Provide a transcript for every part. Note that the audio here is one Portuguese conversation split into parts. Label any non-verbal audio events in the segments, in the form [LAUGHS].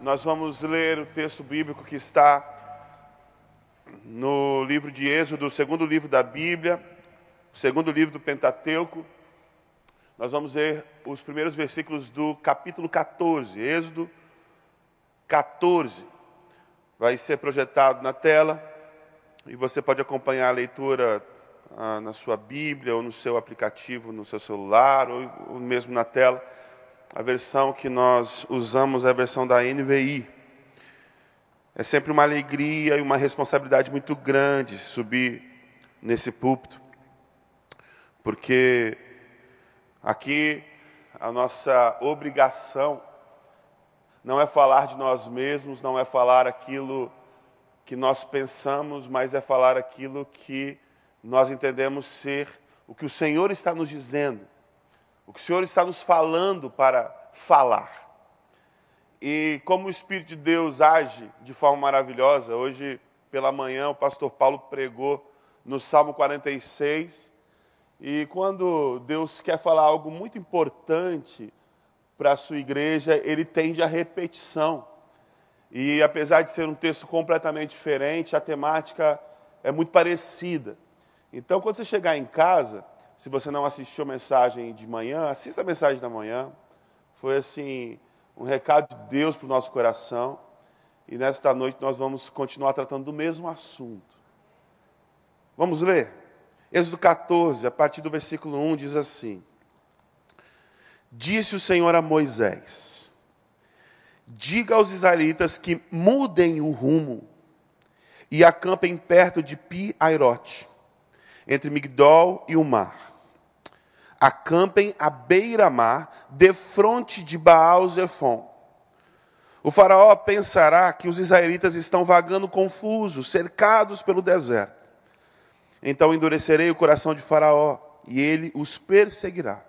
nós vamos ler o texto bíblico que está no livro de Êxodo, o segundo livro da Bíblia, o segundo livro do Pentateuco. Nós vamos ler os primeiros versículos do capítulo 14, Êxodo 14. Vai ser projetado na tela e você pode acompanhar a leitura ah, na sua Bíblia ou no seu aplicativo, no seu celular ou, ou mesmo na tela. A versão que nós usamos é a versão da NVI. É sempre uma alegria e uma responsabilidade muito grande subir nesse púlpito, porque aqui a nossa obrigação não é falar de nós mesmos, não é falar aquilo que nós pensamos, mas é falar aquilo que nós entendemos ser o que o Senhor está nos dizendo, o que o Senhor está nos falando para falar. E como o Espírito de Deus age de forma maravilhosa, hoje pela manhã o pastor Paulo pregou no Salmo 46, e quando Deus quer falar algo muito importante para a sua igreja, ele tende à repetição. E apesar de ser um texto completamente diferente, a temática é muito parecida. Então, quando você chegar em casa, se você não assistiu a mensagem de manhã, assista a mensagem da manhã. Foi assim um recado de Deus para o nosso coração. E nesta noite nós vamos continuar tratando do mesmo assunto. Vamos ler? Êxodo 14, a partir do versículo 1, diz assim: Disse o Senhor a Moisés: Diga aos israelitas que mudem o rumo e acampem perto de Pi-Airote entre Migdol e o mar. Acampem à beira-mar, defronte de Baal-Zephon. O faraó pensará que os israelitas estão vagando confusos, cercados pelo deserto. Então endurecerei o coração de Faraó, e ele os perseguirá.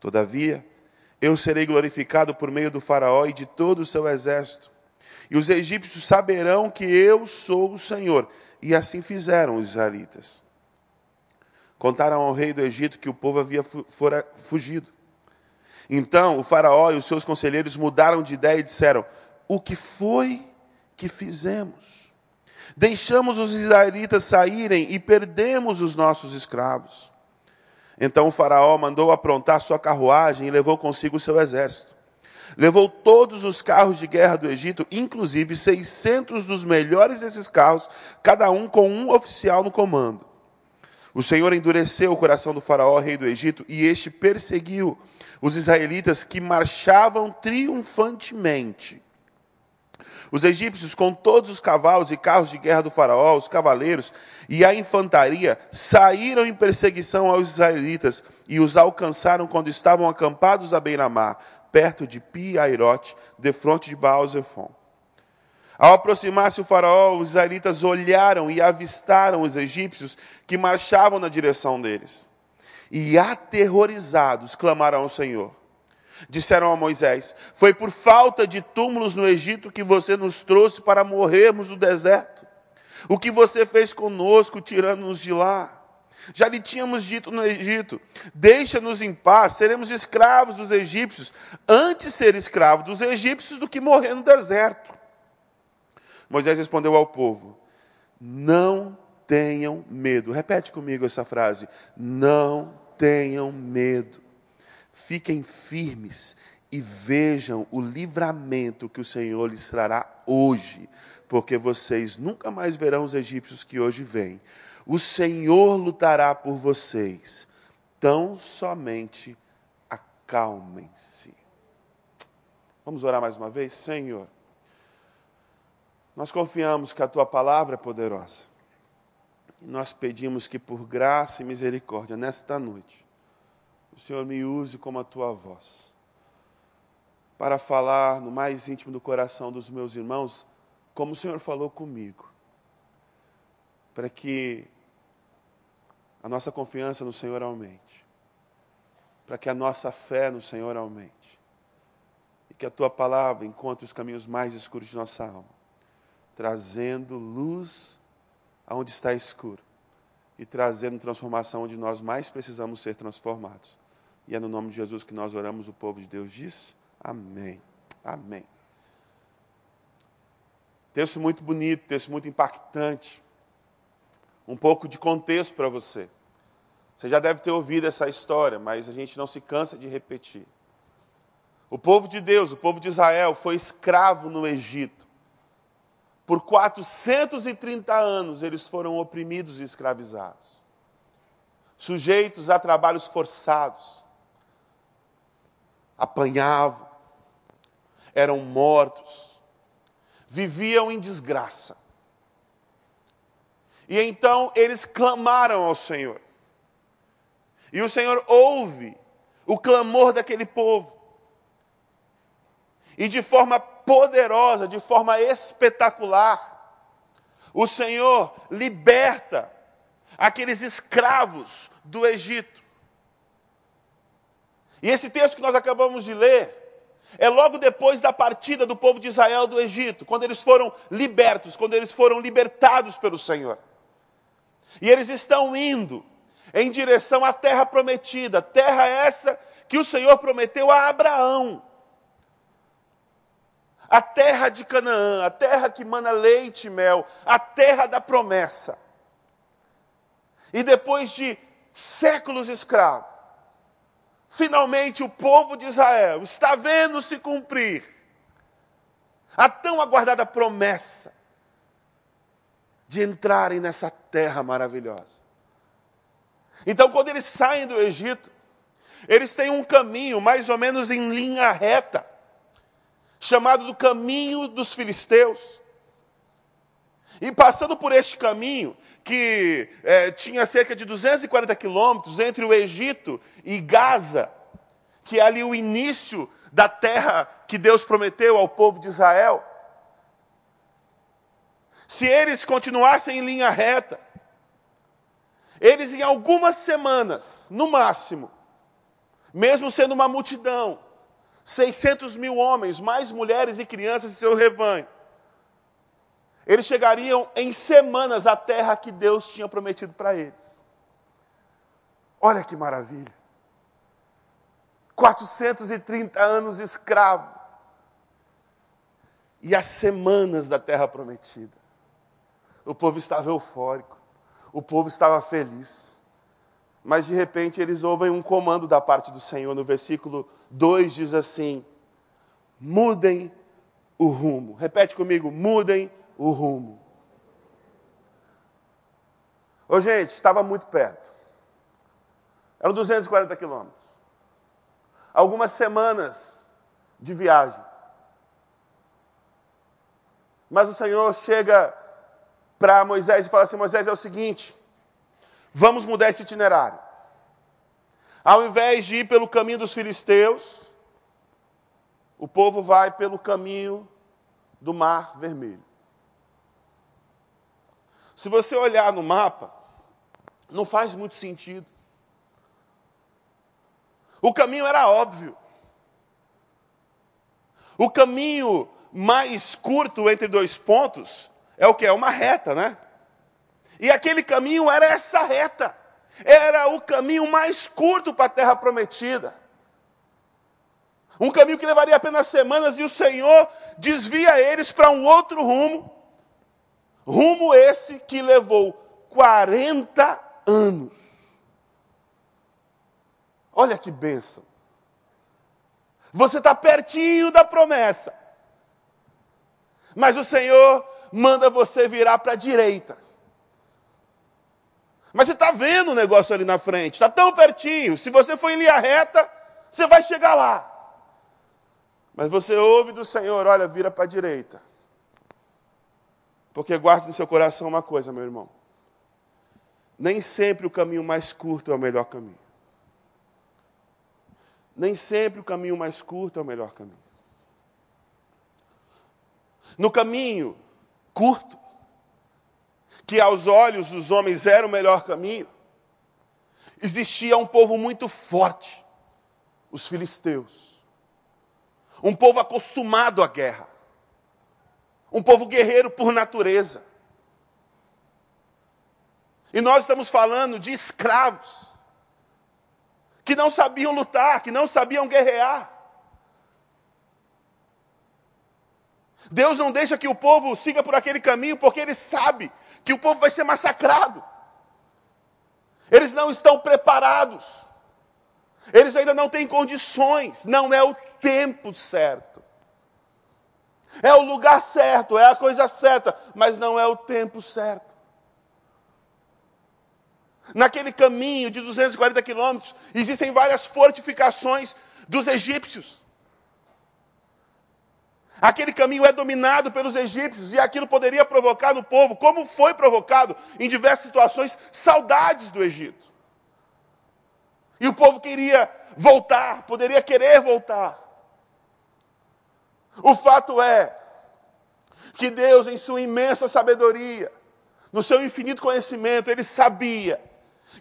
Todavia, eu serei glorificado por meio do Faraó e de todo o seu exército. E os egípcios saberão que eu sou o Senhor. E assim fizeram os israelitas. Contaram ao rei do Egito que o povo havia fora fugido. Então o faraó e os seus conselheiros mudaram de ideia e disseram: O que foi que fizemos? Deixamos os israelitas saírem e perdemos os nossos escravos. Então o faraó mandou aprontar sua carruagem e levou consigo o seu exército. Levou todos os carros de guerra do Egito, inclusive 600 dos melhores desses carros, cada um com um oficial no comando. O Senhor endureceu o coração do Faraó, rei do Egito, e este perseguiu os israelitas que marchavam triunfantemente. Os egípcios, com todos os cavalos e carros de guerra do Faraó, os cavaleiros e a infantaria, saíram em perseguição aos israelitas e os alcançaram quando estavam acampados à beira-mar, perto de Pi-Airote, defronte de Baal-Zephon. Ao aproximar-se o faraó, os israelitas olharam e avistaram os egípcios que marchavam na direção deles. E aterrorizados clamaram ao Senhor. Disseram a Moisés: Foi por falta de túmulos no Egito que você nos trouxe para morrermos no deserto. O que você fez conosco, tirando-nos de lá? Já lhe tínhamos dito no Egito: Deixa-nos em paz, seremos escravos dos egípcios, antes ser escravo dos egípcios do que morrer no deserto. Moisés respondeu ao povo: Não tenham medo. Repete comigo essa frase: Não tenham medo. Fiquem firmes e vejam o livramento que o Senhor lhes trará hoje, porque vocês nunca mais verão os egípcios que hoje vêm. O Senhor lutará por vocês. Tão somente acalmem-se. Vamos orar mais uma vez? Senhor. Nós confiamos que a tua palavra é poderosa. E nós pedimos que, por graça e misericórdia, nesta noite, o Senhor me use como a tua voz, para falar no mais íntimo do coração dos meus irmãos, como o Senhor falou comigo, para que a nossa confiança no Senhor aumente, para que a nossa fé no Senhor aumente, e que a tua palavra encontre os caminhos mais escuros de nossa alma trazendo luz aonde está escuro e trazendo transformação onde nós mais precisamos ser transformados. E é no nome de Jesus que nós oramos, o povo de Deus diz: Amém. Amém. Texto muito bonito, texto muito impactante. Um pouco de contexto para você. Você já deve ter ouvido essa história, mas a gente não se cansa de repetir. O povo de Deus, o povo de Israel, foi escravo no Egito. Por 430 anos eles foram oprimidos e escravizados, sujeitos a trabalhos forçados, apanhavam, eram mortos, viviam em desgraça. E então eles clamaram ao Senhor. E o Senhor ouve o clamor daquele povo. E de forma poderosa, de forma espetacular, o Senhor liberta aqueles escravos do Egito. E esse texto que nós acabamos de ler é logo depois da partida do povo de Israel do Egito, quando eles foram libertos, quando eles foram libertados pelo Senhor. E eles estão indo em direção à terra prometida, terra essa que o Senhor prometeu a Abraão. A terra de Canaã, a terra que mana leite e mel, a terra da promessa. E depois de séculos escravos, finalmente o povo de Israel está vendo se cumprir a tão aguardada promessa de entrarem nessa terra maravilhosa. Então, quando eles saem do Egito, eles têm um caminho mais ou menos em linha reta, chamado do caminho dos filisteus. E passando por este caminho, que é, tinha cerca de 240 quilômetros entre o Egito e Gaza, que é ali o início da terra que Deus prometeu ao povo de Israel. Se eles continuassem em linha reta, eles, em algumas semanas, no máximo, mesmo sendo uma multidão, 600 mil homens, mais mulheres e crianças em seu rebanho, eles chegariam em semanas à terra que Deus tinha prometido para eles. Olha que maravilha. 430 anos escravo. E as semanas da terra prometida. O povo estava eufórico o povo estava feliz. Mas de repente eles ouvem um comando da parte do Senhor. No versículo 2 diz assim: mudem o rumo. Repete comigo: mudem o rumo. Ô, gente, estava muito perto. Eram 240 quilômetros. Algumas semanas de viagem. Mas o Senhor chega para Moisés e fala assim: Moisés, é o seguinte, vamos mudar esse itinerário. Ao invés de ir pelo caminho dos filisteus, o povo vai pelo caminho do Mar Vermelho. Se você olhar no mapa, não faz muito sentido. O caminho era óbvio. O caminho mais curto entre dois pontos é o que? É uma reta, né? E aquele caminho era essa reta. Era o caminho mais curto para a terra prometida. Um caminho que levaria apenas semanas e o Senhor desvia eles para um outro rumo. Rumo esse que levou 40 anos. Olha que bênção. Você está pertinho da promessa. Mas o Senhor manda você virar para a direita. Mas você está vendo o negócio ali na frente, está tão pertinho. Se você for em linha reta, você vai chegar lá. Mas você ouve do Senhor, olha, vira para a direita. Porque guarde no seu coração uma coisa, meu irmão. Nem sempre o caminho mais curto é o melhor caminho. Nem sempre o caminho mais curto é o melhor caminho. No caminho curto, que aos olhos dos homens era o melhor caminho, existia um povo muito forte, os filisteus. Um povo acostumado à guerra. Um povo guerreiro por natureza. E nós estamos falando de escravos que não sabiam lutar, que não sabiam guerrear. Deus não deixa que o povo siga por aquele caminho porque ele sabe que o povo vai ser massacrado. Eles não estão preparados. Eles ainda não têm condições. Não é o tempo certo. É o lugar certo, é a coisa certa, mas não é o tempo certo. Naquele caminho de 240 quilômetros, existem várias fortificações dos egípcios. Aquele caminho é dominado pelos egípcios e aquilo poderia provocar no povo, como foi provocado em diversas situações, saudades do Egito. E o povo queria voltar, poderia querer voltar. O fato é que Deus, em sua imensa sabedoria, no seu infinito conhecimento, ele sabia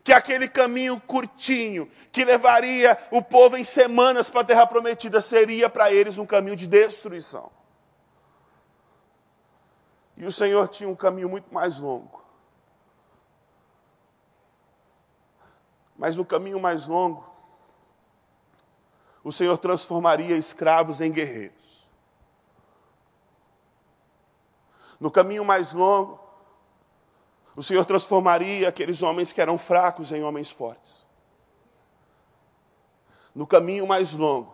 que aquele caminho curtinho, que levaria o povo em semanas para a terra prometida, seria para eles um caminho de destruição. E o Senhor tinha um caminho muito mais longo. Mas no caminho mais longo, o Senhor transformaria escravos em guerreiros. No caminho mais longo, o Senhor transformaria aqueles homens que eram fracos em homens fortes. No caminho mais longo,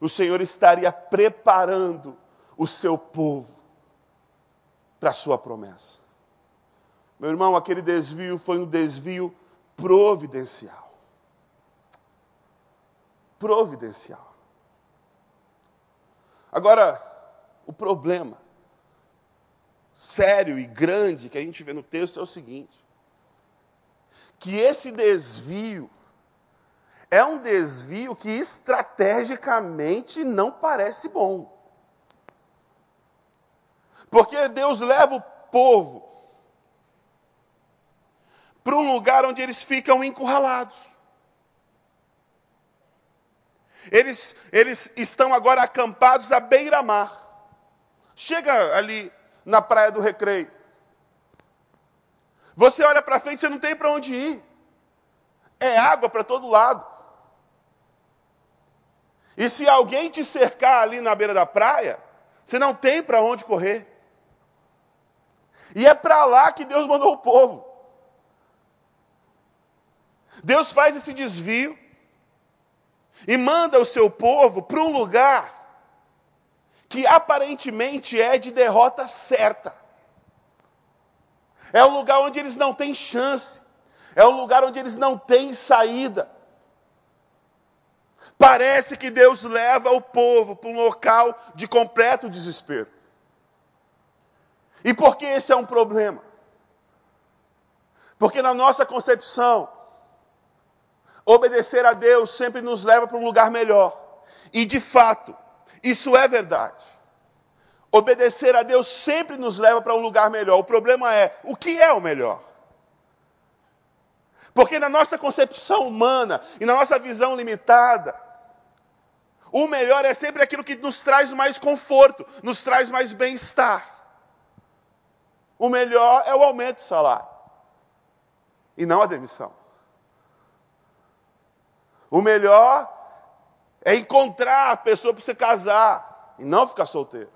o Senhor estaria preparando o seu povo para a sua promessa. Meu irmão, aquele desvio foi um desvio providencial. Providencial. Agora, o problema sério e grande que a gente vê no texto é o seguinte: que esse desvio é um desvio que estrategicamente não parece bom. Porque Deus leva o povo para um lugar onde eles ficam encurralados. Eles, eles estão agora acampados à beira-mar. Chega ali na praia do recreio. Você olha para frente, você não tem para onde ir. É água para todo lado. E se alguém te cercar ali na beira da praia, você não tem para onde correr. E é para lá que Deus mandou o povo. Deus faz esse desvio e manda o seu povo para um lugar que aparentemente é de derrota certa. É um lugar onde eles não têm chance. É um lugar onde eles não têm saída. Parece que Deus leva o povo para um local de completo desespero. E por que esse é um problema? Porque na nossa concepção, obedecer a Deus sempre nos leva para um lugar melhor. E de fato, isso é verdade. Obedecer a Deus sempre nos leva para um lugar melhor. O problema é, o que é o melhor? Porque na nossa concepção humana e na nossa visão limitada, o melhor é sempre aquilo que nos traz mais conforto, nos traz mais bem-estar. O melhor é o aumento de salário e não a demissão. O melhor é encontrar a pessoa para você casar e não ficar solteiro.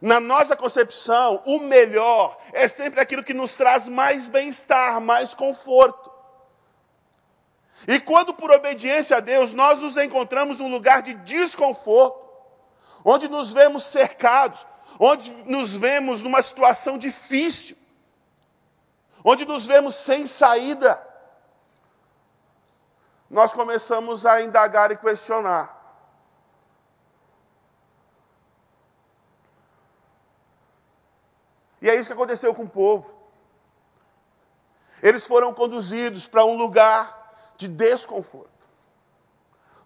Na nossa concepção, o melhor é sempre aquilo que nos traz mais bem-estar, mais conforto. E quando, por obediência a Deus, nós nos encontramos num lugar de desconforto, onde nos vemos cercados, onde nos vemos numa situação difícil, onde nos vemos sem saída, nós começamos a indagar e questionar. E é isso que aconteceu com o povo. Eles foram conduzidos para um lugar de desconforto,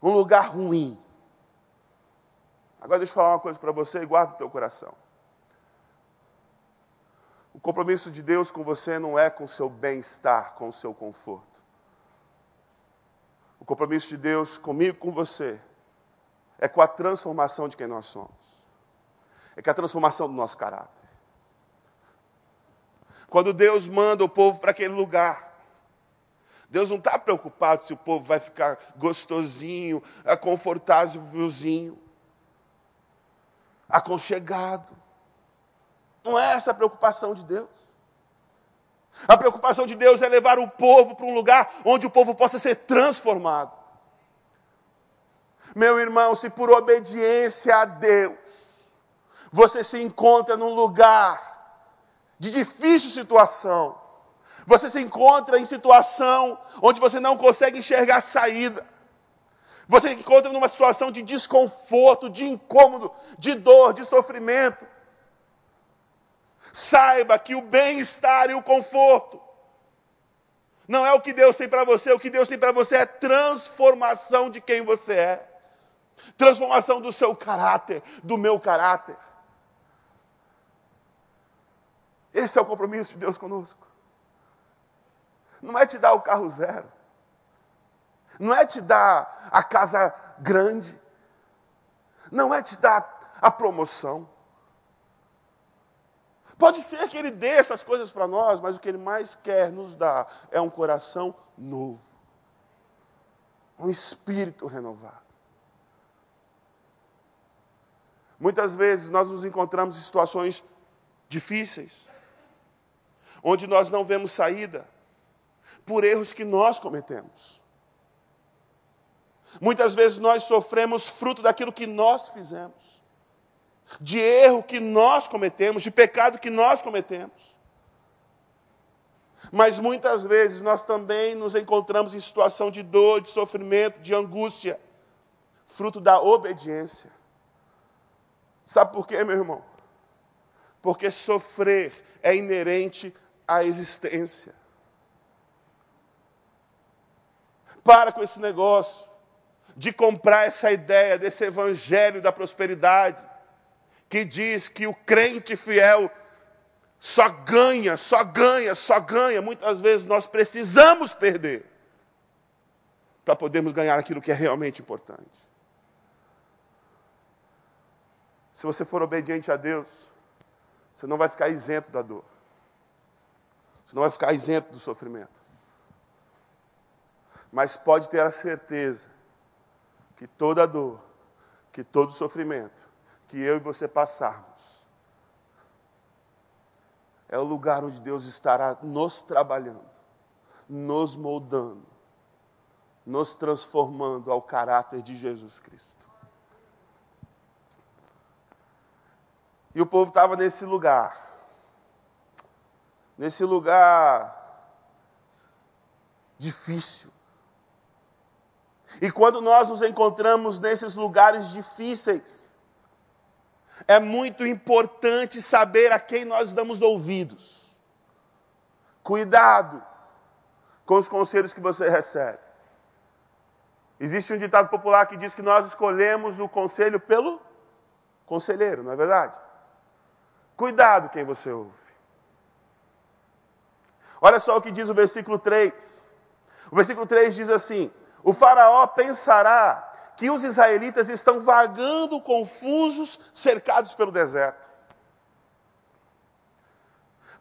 um lugar ruim. Agora deixa eu falar uma coisa para você e guarda no teu coração. O compromisso de Deus com você não é com o seu bem-estar, com o seu conforto. O compromisso de Deus comigo, com você, é com a transformação de quem nós somos. É com a transformação do nosso caráter. Quando Deus manda o povo para aquele lugar, Deus não está preocupado se o povo vai ficar gostosinho, confortávelzinho. aconchegado. Não é essa a preocupação de Deus. A preocupação de Deus é levar o povo para um lugar onde o povo possa ser transformado. Meu irmão, se por obediência a Deus, você se encontra num lugar de difícil situação, você se encontra em situação onde você não consegue enxergar saída, você se encontra numa situação de desconforto, de incômodo, de dor, de sofrimento. Saiba que o bem-estar e o conforto não é o que Deus tem para você, o que Deus tem para você é transformação de quem você é. Transformação do seu caráter, do meu caráter. Esse é o compromisso de Deus conosco. Não é te dar o carro zero. Não é te dar a casa grande. Não é te dar a promoção. Pode ser que Ele dê essas coisas para nós, mas o que Ele mais quer nos dar é um coração novo, um espírito renovado. Muitas vezes nós nos encontramos em situações difíceis, onde nós não vemos saída, por erros que nós cometemos. Muitas vezes nós sofremos fruto daquilo que nós fizemos, de erro que nós cometemos, de pecado que nós cometemos. Mas muitas vezes nós também nos encontramos em situação de dor, de sofrimento, de angústia, fruto da obediência. Sabe por quê, meu irmão? Porque sofrer é inerente à existência. Para com esse negócio de comprar essa ideia desse evangelho da prosperidade, que diz que o crente fiel só ganha, só ganha, só ganha. Muitas vezes nós precisamos perder para podermos ganhar aquilo que é realmente importante. Se você for obediente a Deus, você não vai ficar isento da dor. Você não vai ficar isento do sofrimento. Mas pode ter a certeza que toda dor, que todo sofrimento que eu e você passarmos, é o lugar onde Deus estará nos trabalhando, nos moldando, nos transformando ao caráter de Jesus Cristo. E o povo estava nesse lugar, nesse lugar difícil, e quando nós nos encontramos nesses lugares difíceis, é muito importante saber a quem nós damos ouvidos. Cuidado com os conselhos que você recebe. Existe um ditado popular que diz que nós escolhemos o conselho pelo conselheiro, não é verdade? Cuidado quem você ouve. Olha só o que diz o versículo 3. O versículo 3 diz assim: o Faraó pensará que os israelitas estão vagando confusos, cercados pelo deserto.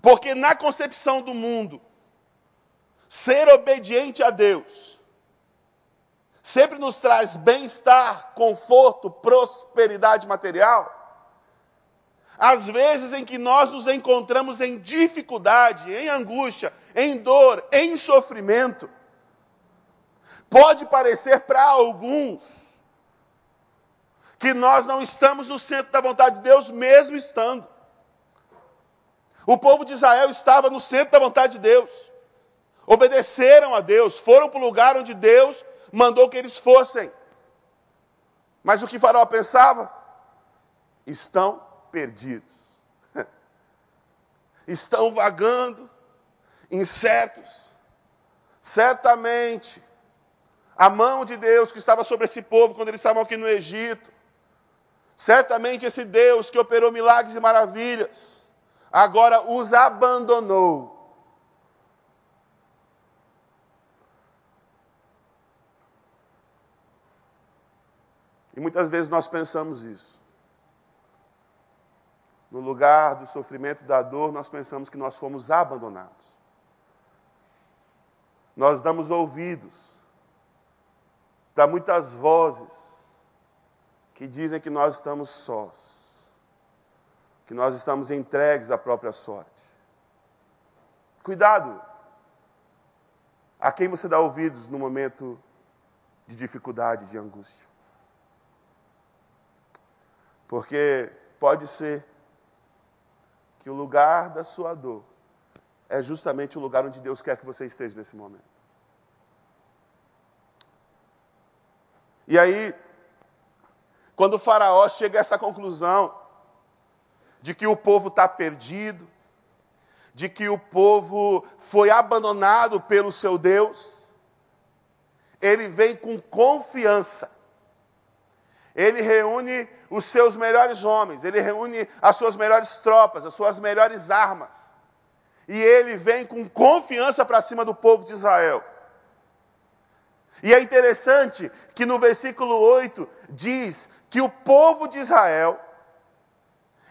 Porque na concepção do mundo, ser obediente a Deus sempre nos traz bem-estar, conforto, prosperidade material. Às vezes em que nós nos encontramos em dificuldade, em angústia, em dor, em sofrimento, Pode parecer para alguns que nós não estamos no centro da vontade de Deus, mesmo estando. O povo de Israel estava no centro da vontade de Deus. Obedeceram a Deus, foram para o lugar onde Deus mandou que eles fossem. Mas o que Faraó pensava? Estão perdidos. [LAUGHS] Estão vagando, incertos. Certamente a mão de Deus que estava sobre esse povo quando eles estavam aqui no Egito. Certamente esse Deus que operou milagres e maravilhas, agora os abandonou. E muitas vezes nós pensamos isso. No lugar do sofrimento da dor, nós pensamos que nós fomos abandonados. Nós damos ouvidos para muitas vozes que dizem que nós estamos sós. que nós estamos entregues à própria sorte. Cuidado a quem você dá ouvidos no momento de dificuldade, de angústia. Porque pode ser que o lugar da sua dor é justamente o lugar onde Deus quer que você esteja nesse momento. E aí, quando o Faraó chega a essa conclusão de que o povo está perdido, de que o povo foi abandonado pelo seu Deus, ele vem com confiança. Ele reúne os seus melhores homens, ele reúne as suas melhores tropas, as suas melhores armas. E ele vem com confiança para cima do povo de Israel. E é interessante que no versículo 8 diz que o povo de Israel,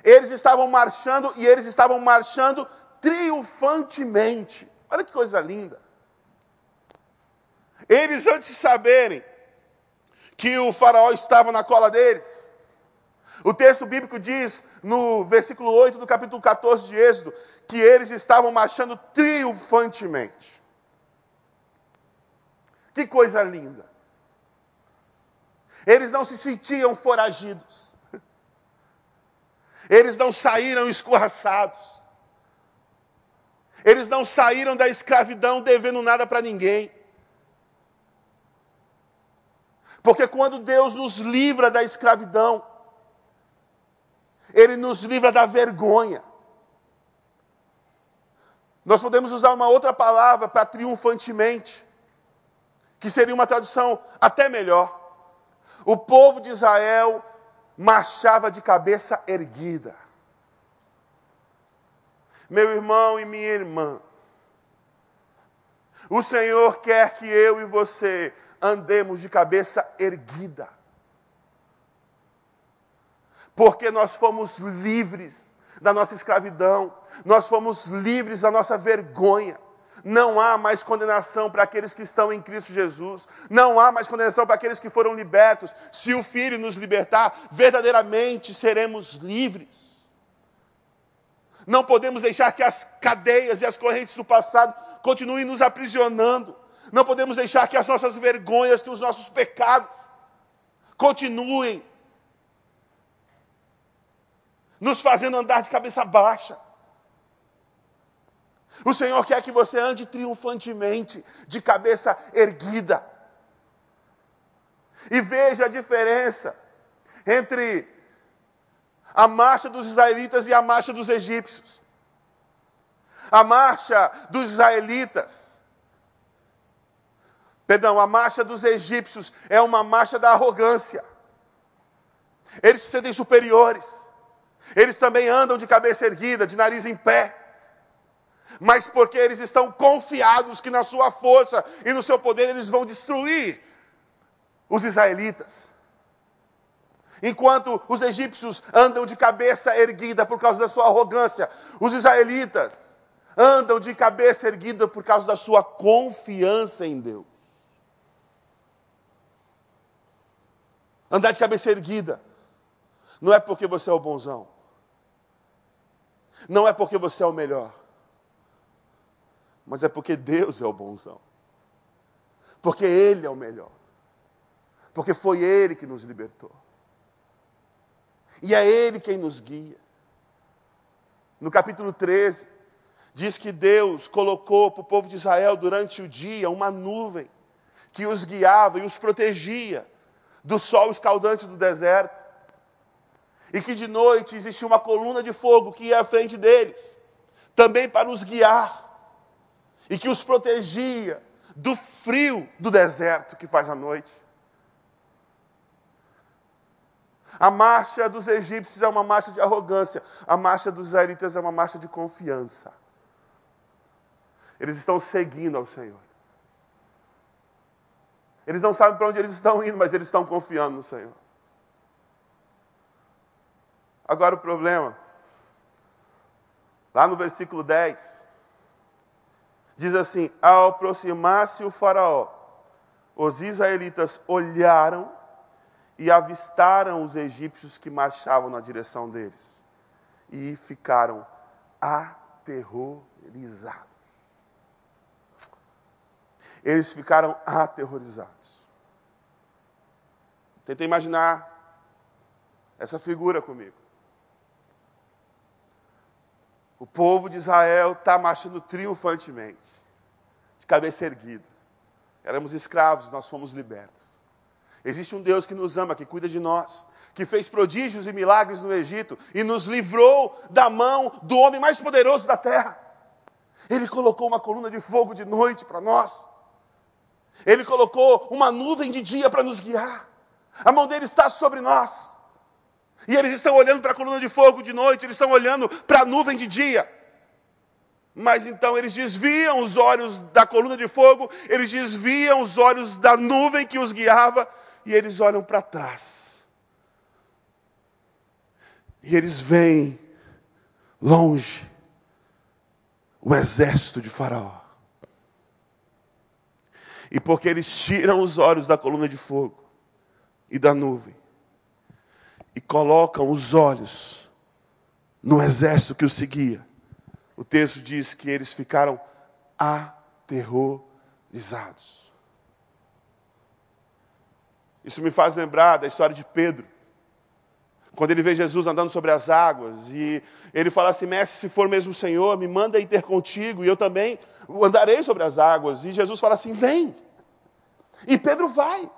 eles estavam marchando e eles estavam marchando triunfantemente. Olha que coisa linda. Eles, antes de saberem que o faraó estava na cola deles, o texto bíblico diz, no versículo 8 do capítulo 14 de Êxodo, que eles estavam marchando triunfantemente. Que coisa linda. Eles não se sentiam foragidos. Eles não saíram escorraçados. Eles não saíram da escravidão devendo nada para ninguém. Porque quando Deus nos livra da escravidão, Ele nos livra da vergonha. Nós podemos usar uma outra palavra para triunfantemente que seria uma tradução até melhor. O povo de Israel marchava de cabeça erguida. Meu irmão e minha irmã, o Senhor quer que eu e você andemos de cabeça erguida. Porque nós fomos livres da nossa escravidão, nós fomos livres da nossa vergonha. Não há mais condenação para aqueles que estão em Cristo Jesus. Não há mais condenação para aqueles que foram libertos. Se o Filho nos libertar, verdadeiramente seremos livres. Não podemos deixar que as cadeias e as correntes do passado continuem nos aprisionando. Não podemos deixar que as nossas vergonhas, que os nossos pecados continuem nos fazendo andar de cabeça baixa. O Senhor quer que você ande triunfantemente, de cabeça erguida. E veja a diferença entre a marcha dos israelitas e a marcha dos egípcios. A marcha dos israelitas, perdão, a marcha dos egípcios é uma marcha da arrogância. Eles se sentem superiores. Eles também andam de cabeça erguida, de nariz em pé mas porque eles estão confiados que na sua força e no seu poder eles vão destruir os israelitas. Enquanto os egípcios andam de cabeça erguida por causa da sua arrogância, os israelitas andam de cabeça erguida por causa da sua confiança em Deus. Andar de cabeça erguida não é porque você é o bonzão, não é porque você é o melhor, mas é porque Deus é o bonzão. Porque Ele é o melhor. Porque foi Ele que nos libertou. E é Ele quem nos guia. No capítulo 13, diz que Deus colocou para o povo de Israel durante o dia uma nuvem que os guiava e os protegia do sol escaldante do deserto. E que de noite existia uma coluna de fogo que ia à frente deles, também para os guiar e que os protegia do frio do deserto que faz a noite. A marcha dos egípcios é uma marcha de arrogância, a marcha dos israelitas é uma marcha de confiança. Eles estão seguindo ao Senhor. Eles não sabem para onde eles estão indo, mas eles estão confiando no Senhor. Agora o problema, lá no versículo 10, Diz assim: Ao aproximar-se o Faraó, os israelitas olharam e avistaram os egípcios que marchavam na direção deles. e ficaram aterrorizados. Eles ficaram aterrorizados. Tenta imaginar essa figura comigo. O povo de Israel está marchando triunfantemente, de cabeça erguida. Éramos escravos, nós fomos libertos. Existe um Deus que nos ama, que cuida de nós, que fez prodígios e milagres no Egito e nos livrou da mão do homem mais poderoso da terra. Ele colocou uma coluna de fogo de noite para nós. Ele colocou uma nuvem de dia para nos guiar. A mão dele está sobre nós. E eles estão olhando para a coluna de fogo de noite, eles estão olhando para a nuvem de dia. Mas então eles desviam os olhos da coluna de fogo, eles desviam os olhos da nuvem que os guiava, e eles olham para trás. E eles veem longe o exército de Faraó. E porque eles tiram os olhos da coluna de fogo e da nuvem, e colocam os olhos no exército que o seguia. O texto diz que eles ficaram aterrorizados. Isso me faz lembrar da história de Pedro. Quando ele vê Jesus andando sobre as águas e ele fala assim: Mestre, se for mesmo o Senhor, me manda ir ter contigo e eu também andarei sobre as águas. E Jesus fala assim: Vem. E Pedro vai.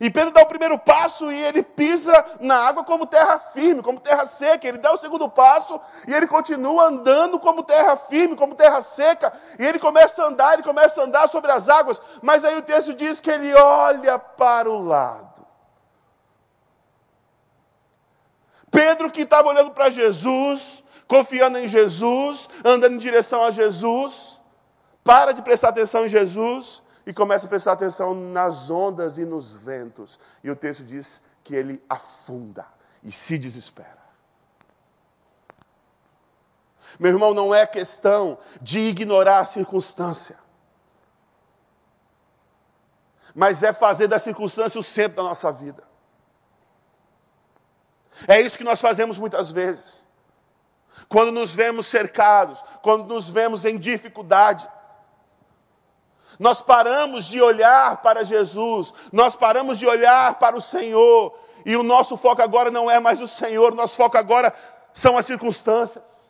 E Pedro dá o primeiro passo e ele pisa na água como terra firme, como terra seca. Ele dá o segundo passo e ele continua andando como terra firme, como terra seca. E ele começa a andar, ele começa a andar sobre as águas. Mas aí o texto diz que ele olha para o lado. Pedro que estava olhando para Jesus, confiando em Jesus, andando em direção a Jesus, para de prestar atenção em Jesus e começa a prestar atenção nas ondas e nos ventos. E o texto diz que ele afunda e se desespera. Meu irmão, não é questão de ignorar a circunstância, mas é fazer da circunstância o centro da nossa vida. É isso que nós fazemos muitas vezes. Quando nos vemos cercados, quando nos vemos em dificuldade, nós paramos de olhar para Jesus, nós paramos de olhar para o Senhor, e o nosso foco agora não é mais o Senhor, o nosso foco agora são as circunstâncias.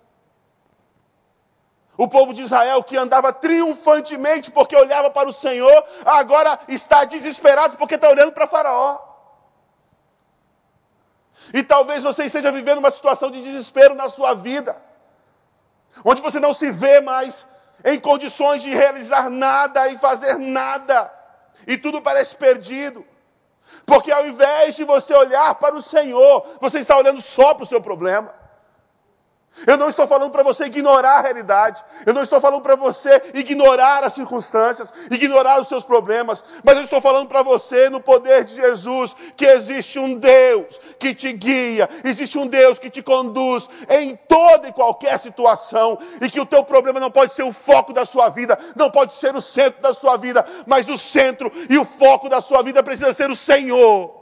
O povo de Israel que andava triunfantemente porque olhava para o Senhor, agora está desesperado porque está olhando para Faraó. E talvez você esteja vivendo uma situação de desespero na sua vida, onde você não se vê mais em condições de realizar nada e fazer nada, e tudo parece perdido. Porque ao invés de você olhar para o Senhor, você está olhando só para o seu problema. Eu não estou falando para você ignorar a realidade. Eu não estou falando para você ignorar as circunstâncias, ignorar os seus problemas. Mas eu estou falando para você, no poder de Jesus, que existe um Deus que te guia, existe um Deus que te conduz em toda e qualquer situação. E que o teu problema não pode ser o foco da sua vida, não pode ser o centro da sua vida, mas o centro e o foco da sua vida precisa ser o Senhor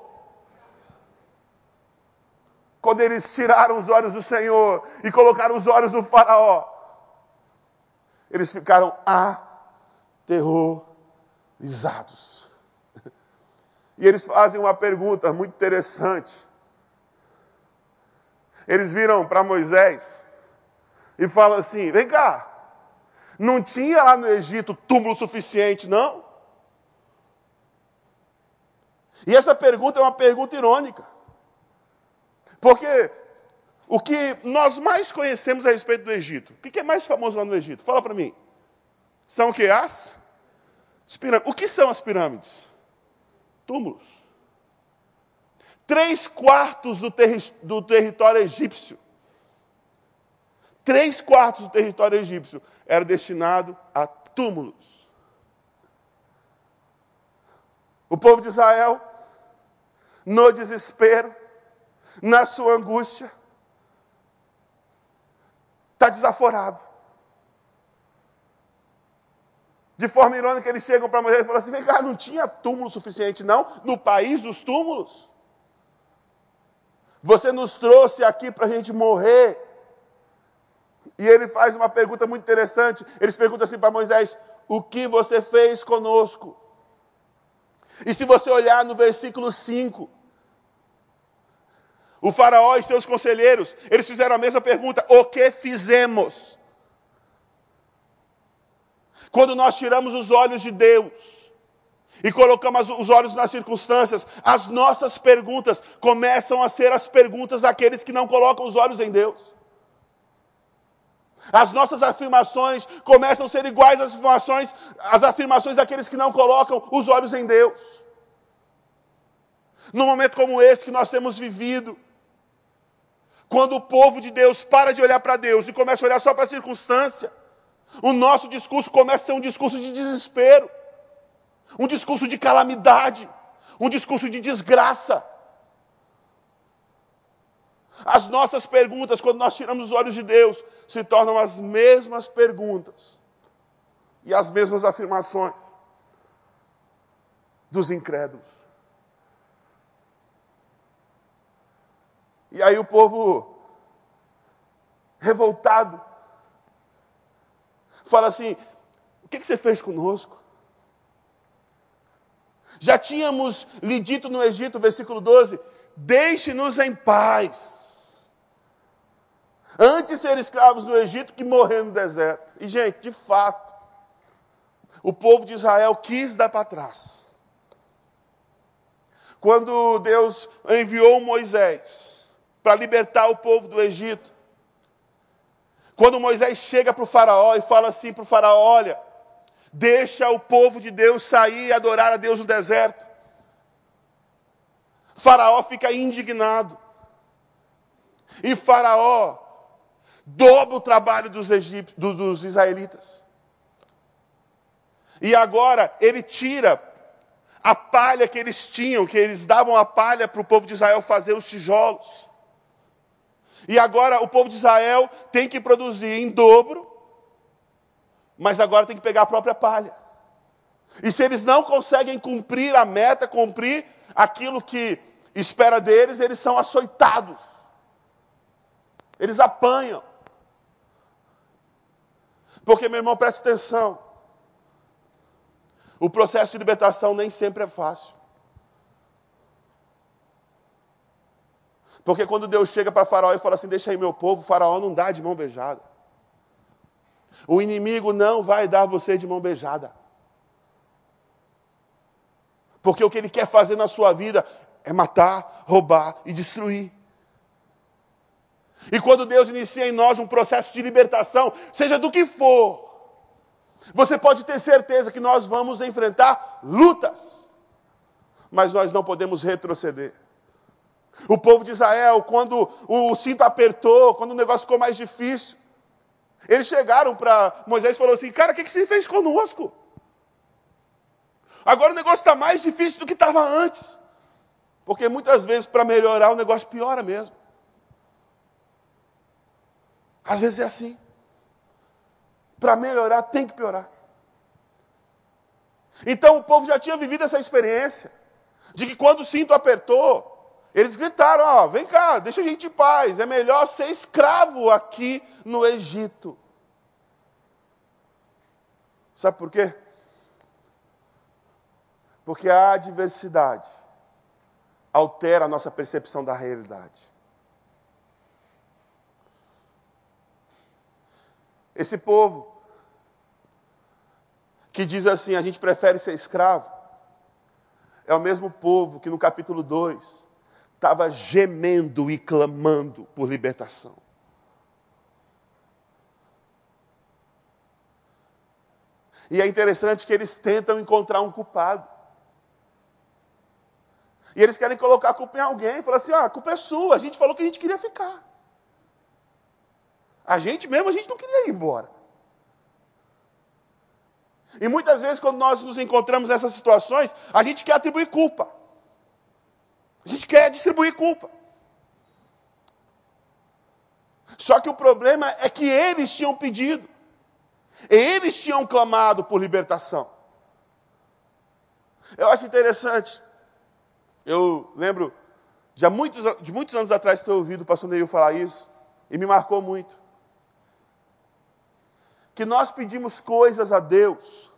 quando eles tiraram os olhos do Senhor e colocaram os olhos do Faraó, eles ficaram aterrorizados. E eles fazem uma pergunta muito interessante. Eles viram para Moisés e falam assim: vem cá, não tinha lá no Egito túmulo suficiente, não? E essa pergunta é uma pergunta irônica. Porque o que nós mais conhecemos a respeito do Egito, o que é mais famoso lá no Egito? Fala para mim. São o que? As? as pirâmides. O que são as pirâmides? Túmulos. Três quartos do, terri do território egípcio. Três quartos do território egípcio era destinado a túmulos. O povo de Israel, no desespero, na sua angústia, está desaforado. De forma irônica, eles chegam para a mulher e falam assim: vem cá, não tinha túmulo suficiente, não, no país dos túmulos. Você nos trouxe aqui para a gente morrer. E ele faz uma pergunta muito interessante. Eles perguntam assim para Moisés: O que você fez conosco? E se você olhar no versículo 5, o Faraó e seus conselheiros, eles fizeram a mesma pergunta: O que fizemos? Quando nós tiramos os olhos de Deus e colocamos os olhos nas circunstâncias, as nossas perguntas começam a ser as perguntas daqueles que não colocam os olhos em Deus. As nossas afirmações começam a ser iguais às afirmações, às afirmações daqueles que não colocam os olhos em Deus. Num momento como esse que nós temos vivido, quando o povo de Deus para de olhar para Deus e começa a olhar só para a circunstância, o nosso discurso começa a ser um discurso de desespero, um discurso de calamidade, um discurso de desgraça. As nossas perguntas, quando nós tiramos os olhos de Deus, se tornam as mesmas perguntas e as mesmas afirmações dos incrédulos. E aí o povo revoltado fala assim: o que, você fez conosco? Já tínhamos lhe dito no Egito, versículo 12: deixe-nos em paz. Antes ser escravos no Egito que morrer no deserto. E, gente, de fato, o povo de Israel quis dar para trás. Quando Deus enviou Moisés para libertar o povo do Egito, quando Moisés chega para o faraó e fala assim para o faraó, olha, deixa o povo de Deus sair e adorar a Deus no deserto. Faraó fica indignado. E Faraó dobra o trabalho dos, egípcios, dos, dos israelitas. E agora ele tira a palha que eles tinham, que eles davam a palha para o povo de Israel fazer os tijolos. E agora o povo de Israel tem que produzir em dobro, mas agora tem que pegar a própria palha. E se eles não conseguem cumprir a meta, cumprir aquilo que espera deles, eles são açoitados. Eles apanham. Porque, meu irmão, preste atenção. O processo de libertação nem sempre é fácil. Porque quando Deus chega para Faraó e fala assim: Deixa aí meu povo, Faraó não dá de mão beijada. O inimigo não vai dar você de mão beijada. Porque o que ele quer fazer na sua vida é matar, roubar e destruir. E quando Deus inicia em nós um processo de libertação, seja do que for, você pode ter certeza que nós vamos enfrentar lutas, mas nós não podemos retroceder. O povo de Israel, quando o cinto apertou, quando o negócio ficou mais difícil, eles chegaram para Moisés e falaram assim: Cara, o que, que você fez conosco? Agora o negócio está mais difícil do que estava antes. Porque muitas vezes, para melhorar, o negócio piora mesmo. Às vezes é assim. Para melhorar, tem que piorar. Então o povo já tinha vivido essa experiência de que quando o cinto apertou, eles gritaram: Ó, vem cá, deixa a gente em paz, é melhor ser escravo aqui no Egito. Sabe por quê? Porque a adversidade altera a nossa percepção da realidade. Esse povo que diz assim: a gente prefere ser escravo, é o mesmo povo que no capítulo 2 estava gemendo e clamando por libertação. E é interessante que eles tentam encontrar um culpado. E eles querem colocar a culpa em alguém. Falar assim: ah, a culpa é sua, a gente falou que a gente queria ficar. A gente mesmo, a gente não queria ir embora. E muitas vezes, quando nós nos encontramos nessas situações, a gente quer atribuir culpa. A gente quer distribuir culpa. Só que o problema é que eles tinham pedido, eles tinham clamado por libertação. Eu acho interessante, eu lembro de, muitos, de muitos anos atrás ter ouvido o pastor Neil falar isso, e me marcou muito. que nós pedimos coisas a Deus,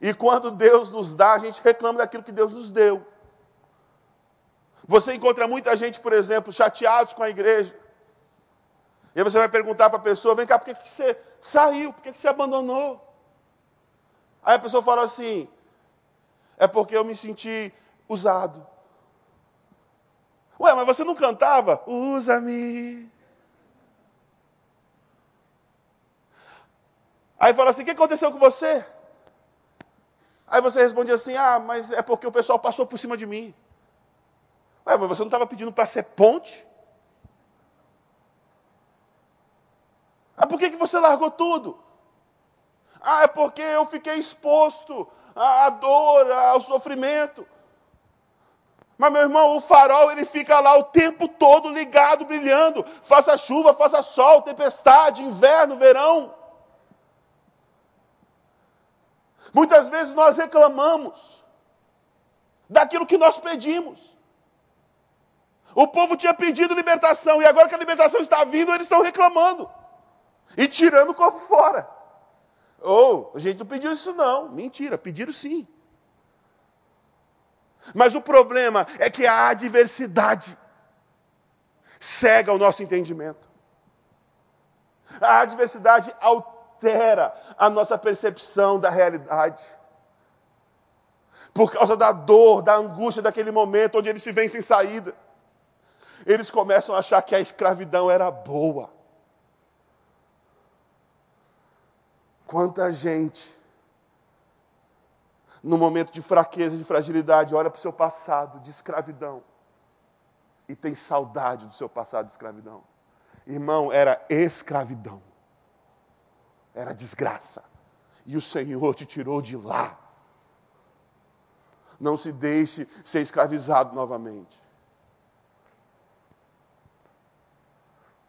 e quando Deus nos dá, a gente reclama daquilo que Deus nos deu. Você encontra muita gente, por exemplo, chateados com a igreja. E aí você vai perguntar para a pessoa: vem cá, por que, que você saiu? Por que, que você abandonou? Aí a pessoa fala assim: é porque eu me senti usado. Ué, mas você não cantava? Usa-me. Aí fala assim: o que aconteceu com você? Aí você responde assim: ah, mas é porque o pessoal passou por cima de mim. Ué, mas você não estava pedindo para ser ponte? Ah, por que, que você largou tudo? Ah, é porque eu fiquei exposto à dor, ao sofrimento. Mas, meu irmão, o farol ele fica lá o tempo todo ligado, brilhando. Faça chuva, faça sol, tempestade, inverno, verão. Muitas vezes nós reclamamos daquilo que nós pedimos. O povo tinha pedido libertação e agora que a libertação está vindo, eles estão reclamando e tirando o corpo fora. Ou, oh, a gente não pediu isso não. Mentira, pediram sim. Mas o problema é que a adversidade cega o nosso entendimento. A adversidade altera a nossa percepção da realidade. Por causa da dor, da angústia daquele momento onde eles se veem sem saída. Eles começam a achar que a escravidão era boa. Quanta gente, no momento de fraqueza, de fragilidade, olha para o seu passado de escravidão e tem saudade do seu passado de escravidão. Irmão, era escravidão, era desgraça, e o Senhor te tirou de lá. Não se deixe ser escravizado novamente.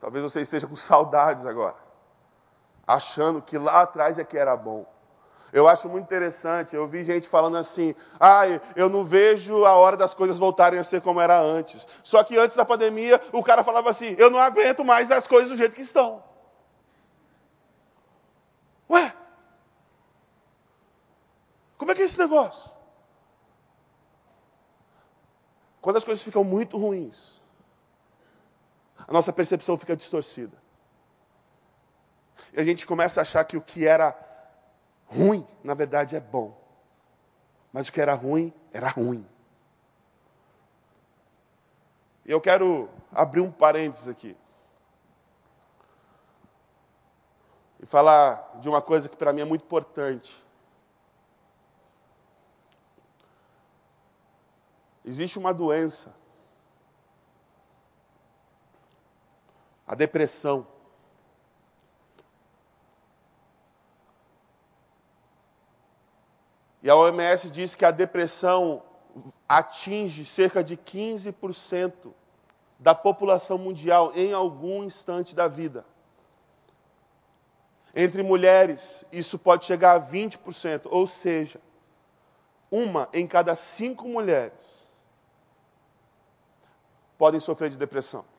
Talvez você esteja com saudades agora achando que lá atrás é que era bom. Eu acho muito interessante, eu vi gente falando assim: ah, eu não vejo a hora das coisas voltarem a ser como era antes. Só que antes da pandemia, o cara falava assim: eu não aguento mais as coisas do jeito que estão. Ué? Como é que é esse negócio? Quando as coisas ficam muito ruins, a nossa percepção fica distorcida. E a gente começa a achar que o que era ruim, na verdade, é bom. Mas o que era ruim, era ruim. E eu quero abrir um parênteses aqui. E falar de uma coisa que para mim é muito importante. Existe uma doença, a depressão. E a OMS diz que a depressão atinge cerca de 15% da população mundial em algum instante da vida. Entre mulheres, isso pode chegar a 20%, ou seja, uma em cada cinco mulheres podem sofrer de depressão.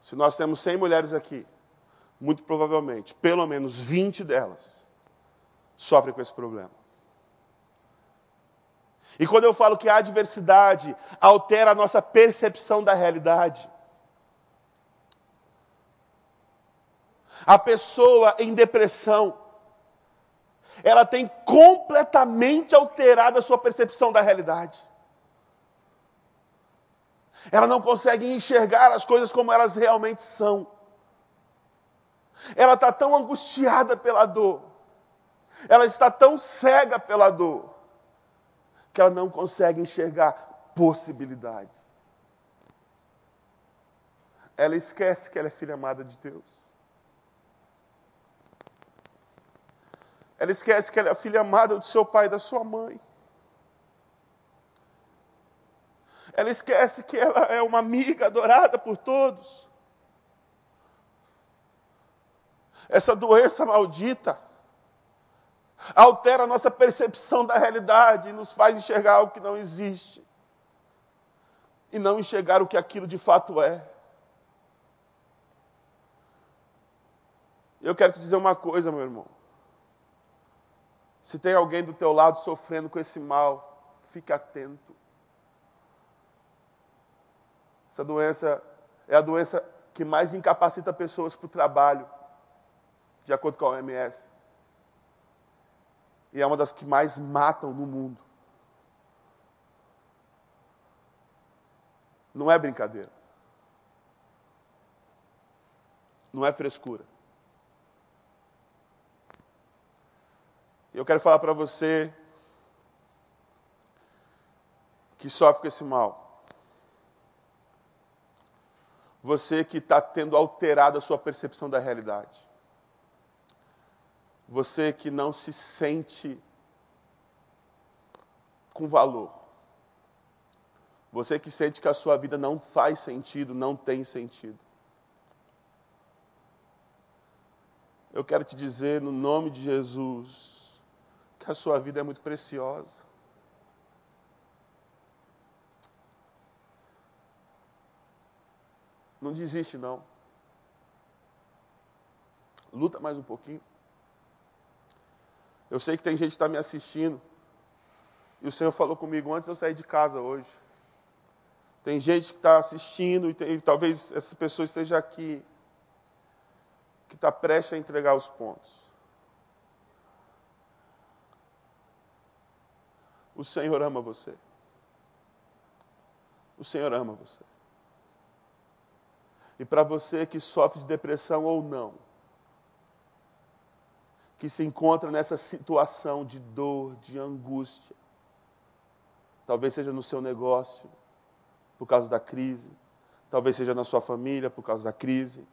Se nós temos 100 mulheres aqui, muito provavelmente, pelo menos 20 delas sofrem com esse problema. E quando eu falo que a adversidade altera a nossa percepção da realidade, a pessoa em depressão, ela tem completamente alterado a sua percepção da realidade. Ela não consegue enxergar as coisas como elas realmente são. Ela está tão angustiada pela dor, ela está tão cega pela dor que ela não consegue enxergar possibilidade. Ela esquece que ela é filha amada de Deus. Ela esquece que ela é filha amada do seu pai e da sua mãe. Ela esquece que ela é uma amiga adorada por todos. Essa doença maldita altera a nossa percepção da realidade e nos faz enxergar algo que não existe. E não enxergar o que aquilo de fato é. Eu quero te dizer uma coisa, meu irmão. Se tem alguém do teu lado sofrendo com esse mal, fique atento. Essa doença é a doença que mais incapacita pessoas para o trabalho, de acordo com a OMS. E é uma das que mais matam no mundo. Não é brincadeira. Não é frescura. Eu quero falar para você que sofre com esse mal. Você que está tendo alterado a sua percepção da realidade. Você que não se sente com valor. Você que sente que a sua vida não faz sentido, não tem sentido. Eu quero te dizer, no nome de Jesus, que a sua vida é muito preciosa. Não desiste, não. Luta mais um pouquinho. Eu sei que tem gente que está me assistindo. E o Senhor falou comigo antes eu sair de casa hoje. Tem gente que está assistindo e, tem, e talvez essa pessoa esteja aqui que está prestes a entregar os pontos. O Senhor ama você. O Senhor ama você. E para você que sofre de depressão ou não, que se encontra nessa situação de dor, de angústia, talvez seja no seu negócio, por causa da crise, talvez seja na sua família, por causa da crise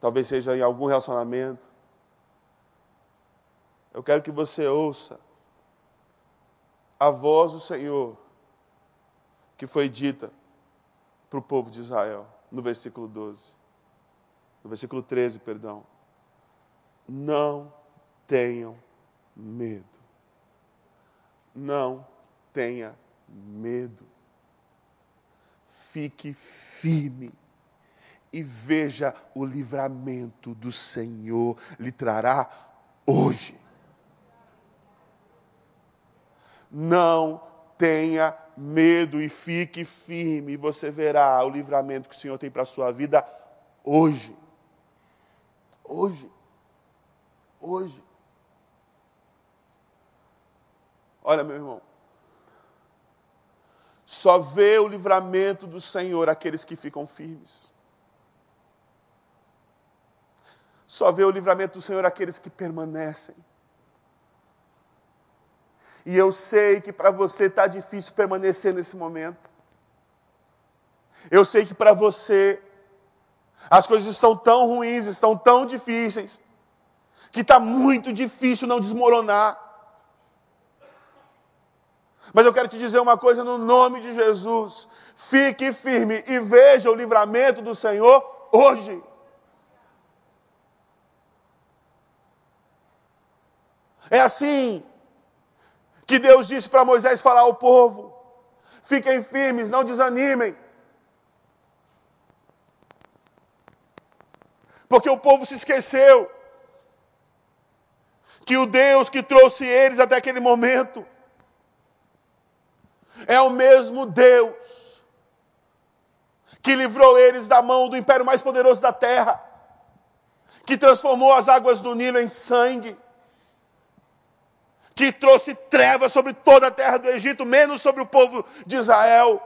talvez seja em algum relacionamento. Eu quero que você ouça a voz do Senhor que foi dita para o povo de Israel, no versículo 12. No versículo 13, perdão. Não tenham medo. Não tenha medo. Fique firme e veja o livramento do Senhor lhe trará hoje. Não tenha medo e fique firme, e você verá o livramento que o Senhor tem para a sua vida hoje. Hoje. Hoje. Olha, meu irmão. Só vê o livramento do Senhor aqueles que ficam firmes. Só vê o livramento do Senhor aqueles que permanecem. E eu sei que para você está difícil permanecer nesse momento. Eu sei que para você as coisas estão tão ruins, estão tão difíceis, que está muito difícil não desmoronar. Mas eu quero te dizer uma coisa no nome de Jesus: fique firme e veja o livramento do Senhor hoje. É assim que Deus disse para Moisés falar ao povo: fiquem firmes, não desanimem. Porque o povo se esqueceu que o Deus que trouxe eles até aquele momento é o mesmo Deus que livrou eles da mão do império mais poderoso da terra, que transformou as águas do Nilo em sangue que trouxe trevas sobre toda a terra do Egito, menos sobre o povo de Israel.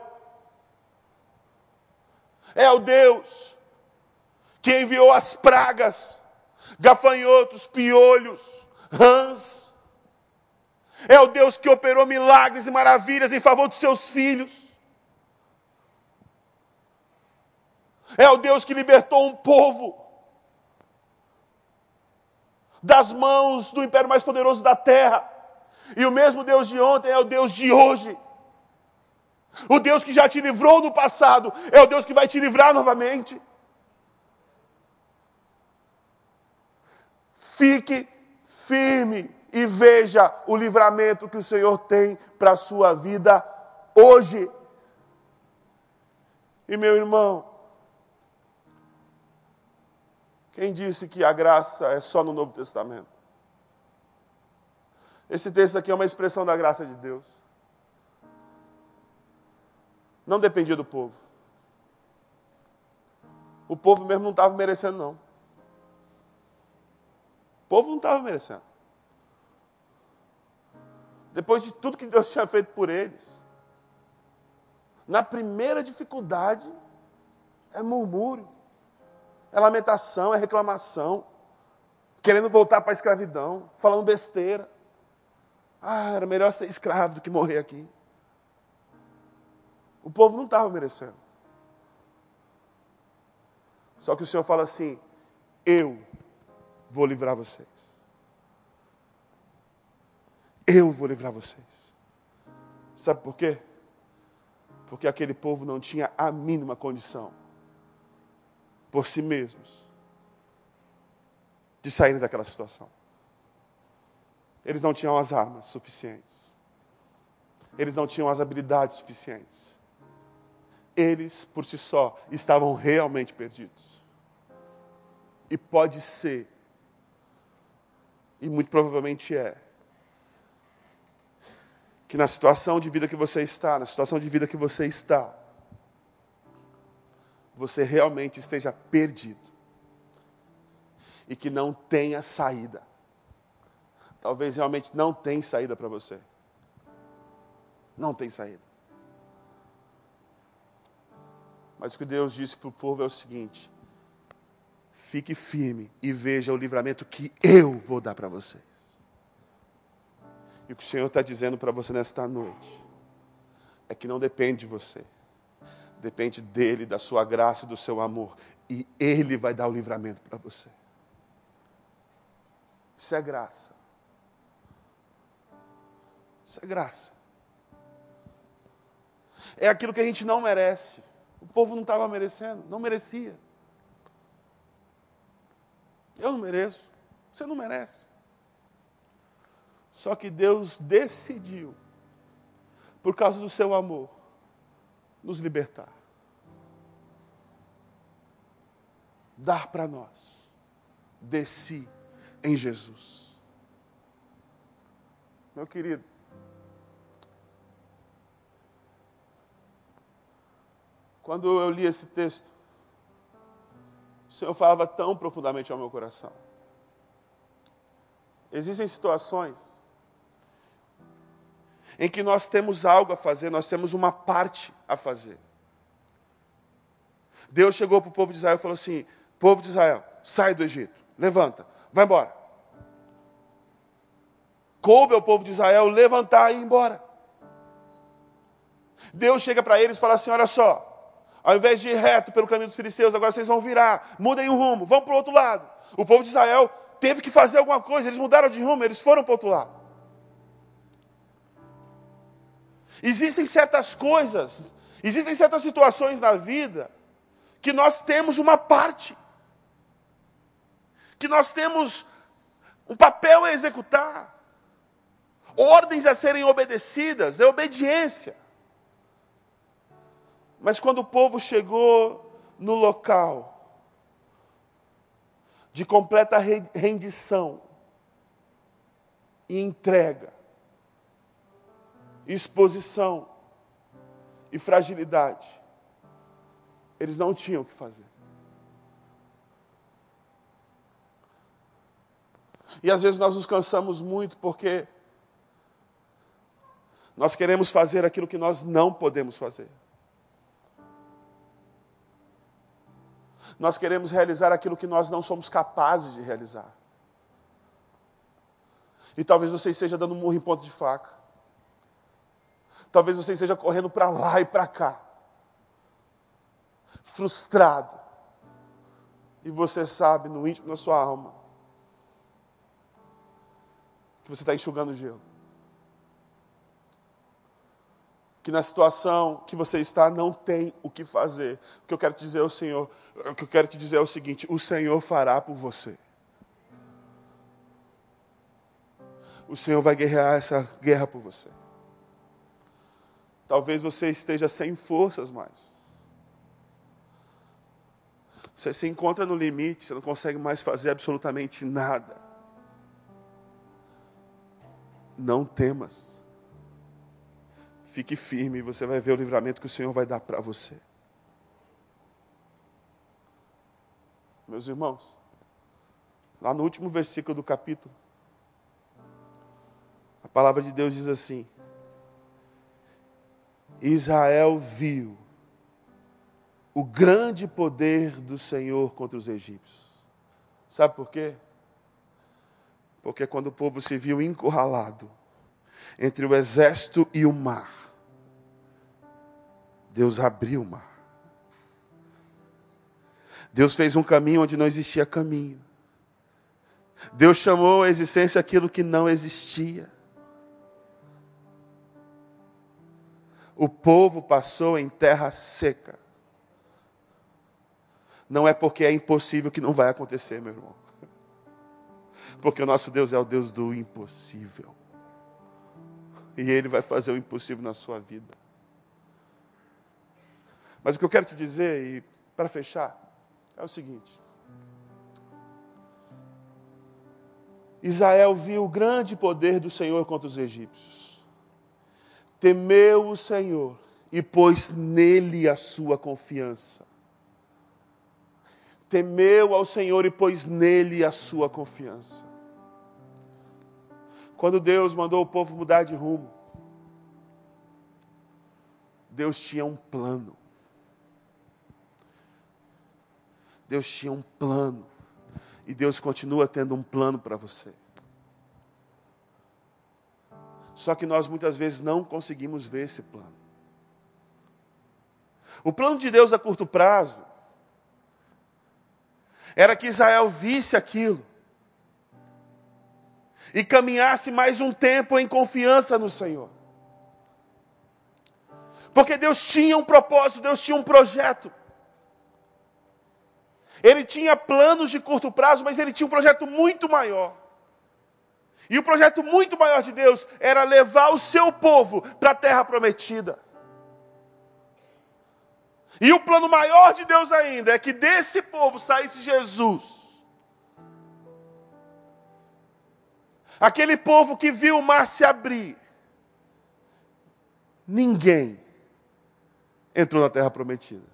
É o Deus que enviou as pragas, gafanhotos, piolhos, rãs. É o Deus que operou milagres e maravilhas em favor dos seus filhos. É o Deus que libertou um povo das mãos do império mais poderoso da terra. E o mesmo Deus de ontem é o Deus de hoje. O Deus que já te livrou no passado é o Deus que vai te livrar novamente. Fique firme e veja o livramento que o Senhor tem para a sua vida hoje. E meu irmão, Quem disse que a graça é só no Novo Testamento? Esse texto aqui é uma expressão da graça de Deus. Não dependia do povo. O povo mesmo não estava merecendo, não. O povo não estava merecendo. Depois de tudo que Deus tinha feito por eles, na primeira dificuldade, é murmúrio, é lamentação, é reclamação, querendo voltar para a escravidão, falando besteira. Ah, era melhor ser escravo do que morrer aqui. O povo não estava merecendo. Só que o Senhor fala assim: Eu vou livrar vocês. Eu vou livrar vocês. Sabe por quê? Porque aquele povo não tinha a mínima condição, por si mesmos, de sair daquela situação. Eles não tinham as armas suficientes. Eles não tinham as habilidades suficientes eles por si só estavam realmente perdidos. E pode ser, e muito provavelmente é, que na situação de vida que você está, na situação de vida que você está, você realmente esteja perdido e que não tenha saída. Talvez realmente não tenha saída para você. Não tem saída. Mas o que Deus disse para o povo é o seguinte: fique firme e veja o livramento que eu vou dar para vocês. E o que o Senhor está dizendo para você nesta noite é que não depende de você, depende dele, da sua graça e do seu amor. E ele vai dar o livramento para você. Isso é graça. Isso é graça. É aquilo que a gente não merece. O povo não estava merecendo, não merecia. Eu não mereço, você não merece. Só que Deus decidiu, por causa do seu amor, nos libertar. Dar para nós de si em Jesus. Meu querido, Quando eu li esse texto, o Senhor falava tão profundamente ao meu coração. Existem situações em que nós temos algo a fazer, nós temos uma parte a fazer. Deus chegou para o povo de Israel e falou assim: Povo de Israel, sai do Egito, levanta, vai embora. Coube ao povo de Israel levantar e ir embora. Deus chega para eles e fala assim: Olha só, ao invés de ir reto pelo caminho dos filisteus, agora vocês vão virar, mudem o rumo, vão para o outro lado. O povo de Israel teve que fazer alguma coisa, eles mudaram de rumo, eles foram para o outro lado. Existem certas coisas, existem certas situações na vida que nós temos uma parte, que nós temos um papel a executar, ordens a serem obedecidas, é obediência. Mas quando o povo chegou no local de completa rendição e entrega, exposição e fragilidade, eles não tinham o que fazer. E às vezes nós nos cansamos muito porque nós queremos fazer aquilo que nós não podemos fazer. Nós queremos realizar aquilo que nós não somos capazes de realizar. E talvez você esteja dando murro em ponta de faca. Talvez você esteja correndo para lá e para cá. Frustrado. E você sabe, no íntimo da sua alma, que você está enxugando gelo. Que na situação que você está não tem o que fazer. O que eu quero te dizer ao Senhor, o que eu quero te dizer é o seguinte: o Senhor fará por você. O Senhor vai guerrear essa guerra por você. Talvez você esteja sem forças mais. Você se encontra no limite, você não consegue mais fazer absolutamente nada. Não temas. Fique firme, você vai ver o livramento que o Senhor vai dar para você. Meus irmãos, lá no último versículo do capítulo, a palavra de Deus diz assim: Israel viu o grande poder do Senhor contra os egípcios. Sabe por quê? Porque quando o povo se viu encurralado entre o exército e o mar, Deus abriu o mar. Deus fez um caminho onde não existia caminho. Deus chamou a existência aquilo que não existia. O povo passou em terra seca. Não é porque é impossível que não vai acontecer, meu irmão. Porque o nosso Deus é o Deus do impossível. E Ele vai fazer o impossível na sua vida. Mas o que eu quero te dizer, e para fechar, é o seguinte: Israel viu o grande poder do Senhor contra os egípcios, temeu o Senhor e pôs nele a sua confiança. Temeu ao Senhor e pôs nele a sua confiança. Quando Deus mandou o povo mudar de rumo, Deus tinha um plano. Deus tinha um plano. E Deus continua tendo um plano para você. Só que nós muitas vezes não conseguimos ver esse plano. O plano de Deus a curto prazo era que Israel visse aquilo e caminhasse mais um tempo em confiança no Senhor. Porque Deus tinha um propósito, Deus tinha um projeto. Ele tinha planos de curto prazo, mas ele tinha um projeto muito maior. E o projeto muito maior de Deus era levar o seu povo para a terra prometida. E o plano maior de Deus ainda é que desse povo saísse Jesus. Aquele povo que viu o mar se abrir. Ninguém entrou na terra prometida.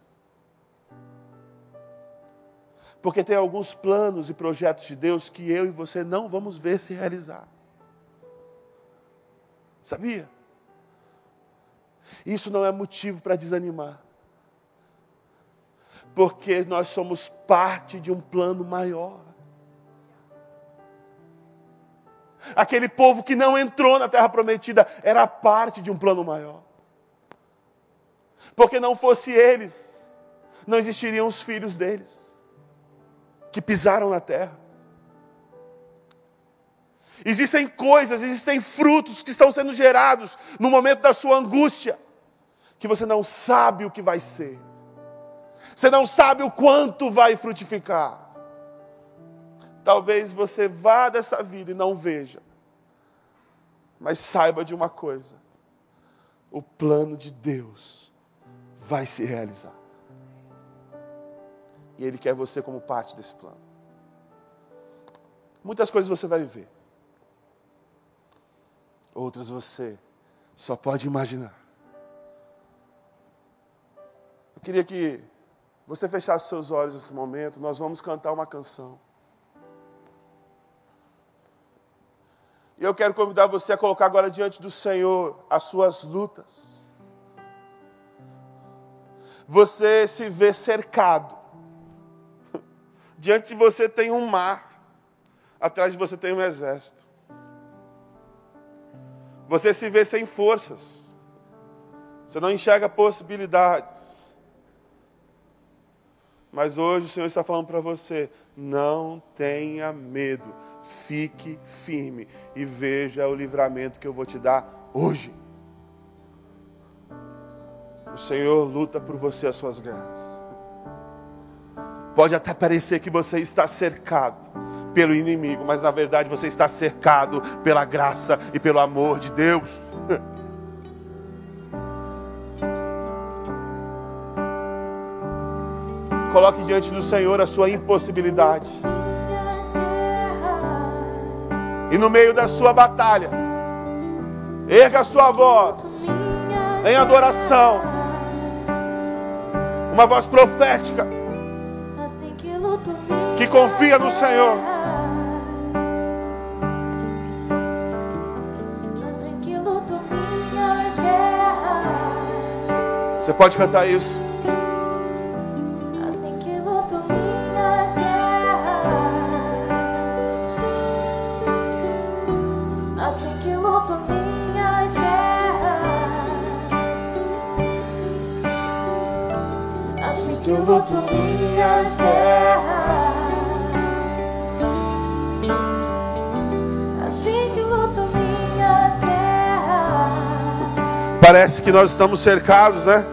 Porque tem alguns planos e projetos de Deus que eu e você não vamos ver se realizar. Sabia? Isso não é motivo para desanimar. Porque nós somos parte de um plano maior. Aquele povo que não entrou na terra prometida era parte de um plano maior. Porque não fosse eles, não existiriam os filhos deles que pisaram na terra. Existem coisas, existem frutos que estão sendo gerados no momento da sua angústia, que você não sabe o que vai ser, você não sabe o quanto vai frutificar. Talvez você vá dessa vida e não veja, mas saiba de uma coisa: o plano de Deus vai se realizar. E Ele quer você como parte desse plano. Muitas coisas você vai viver. Outras você só pode imaginar. Eu queria que você fechasse seus olhos nesse momento. Nós vamos cantar uma canção. E eu quero convidar você a colocar agora diante do Senhor as suas lutas. Você se vê cercado Diante de você tem um mar, atrás de você tem um exército. Você se vê sem forças, você não enxerga possibilidades. Mas hoje o Senhor está falando para você: não tenha medo, fique firme e veja o livramento que eu vou te dar hoje. O Senhor luta por você as suas guerras. Pode até parecer que você está cercado pelo inimigo, mas na verdade você está cercado pela graça e pelo amor de Deus. [LAUGHS] Coloque diante do Senhor a sua impossibilidade. E no meio da sua batalha, erga a sua voz em adoração. Uma voz profética confia no Senhor. Você pode cantar isso? Parece que nós estamos cercados, né?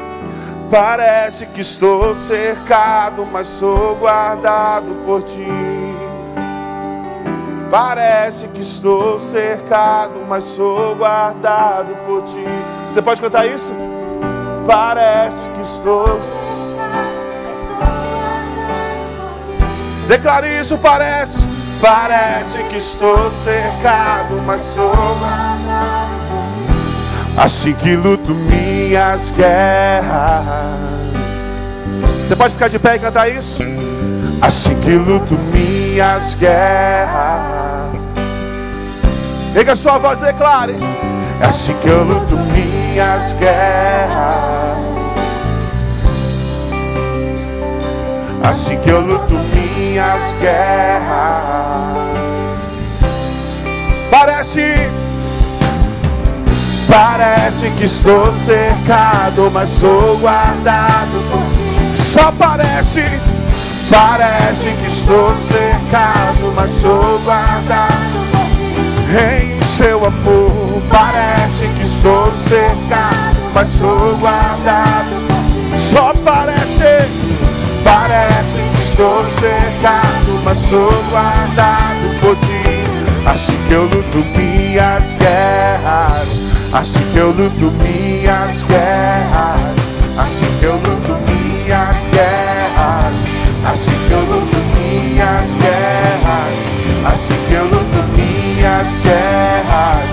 Parece que estou cercado, mas sou guardado por ti. Parece que estou cercado, mas sou guardado por ti. Você pode cantar isso? Parece que estou. Declare isso, parece. Parece que estou cercado, mas sou. Guardado. Assim que luto minhas guerras. Você pode ficar de pé e cantar isso? Assim que luto minhas guerras. Erga sua voz declare. É assim que eu luto minhas guerras. Assim que eu luto minhas guerras. Parece Parece que estou cercado, mas sou guardado. Só parece, parece que estou cercado, mas sou guardado. Em seu amor, parece que estou cercado, mas sou guardado. Só parece, parece que estou cercado, mas sou guardado por ti. Assim que eu luto minhas guerras, assim que eu luto minhas guerras, assim que eu luto minhas guerras, assim que eu luto minhas guerras, assim que eu luto minhas guerras,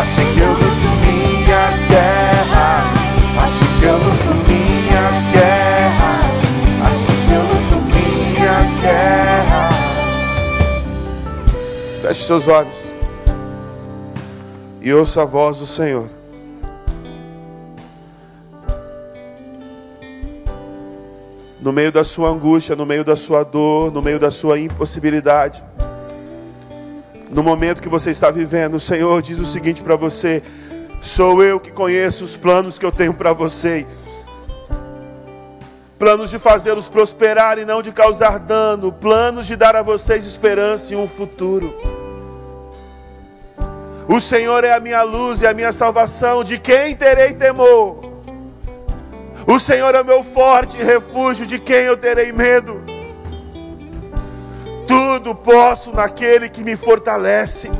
assim que eu luto minhas guerras, assim que eu luto minhas guerras, assim que eu luto minhas guerras. Feche seus olhos e ouça a voz do Senhor. No meio da sua angústia, no meio da sua dor, no meio da sua impossibilidade, no momento que você está vivendo, o Senhor diz o seguinte para você: Sou eu que conheço os planos que eu tenho para vocês. Planos de fazê-los prosperar e não de causar dano, planos de dar a vocês esperança e um futuro. O Senhor é a minha luz e a minha salvação, de quem terei temor? O Senhor é o meu forte refúgio, de quem eu terei medo? Tudo posso naquele que me fortalece.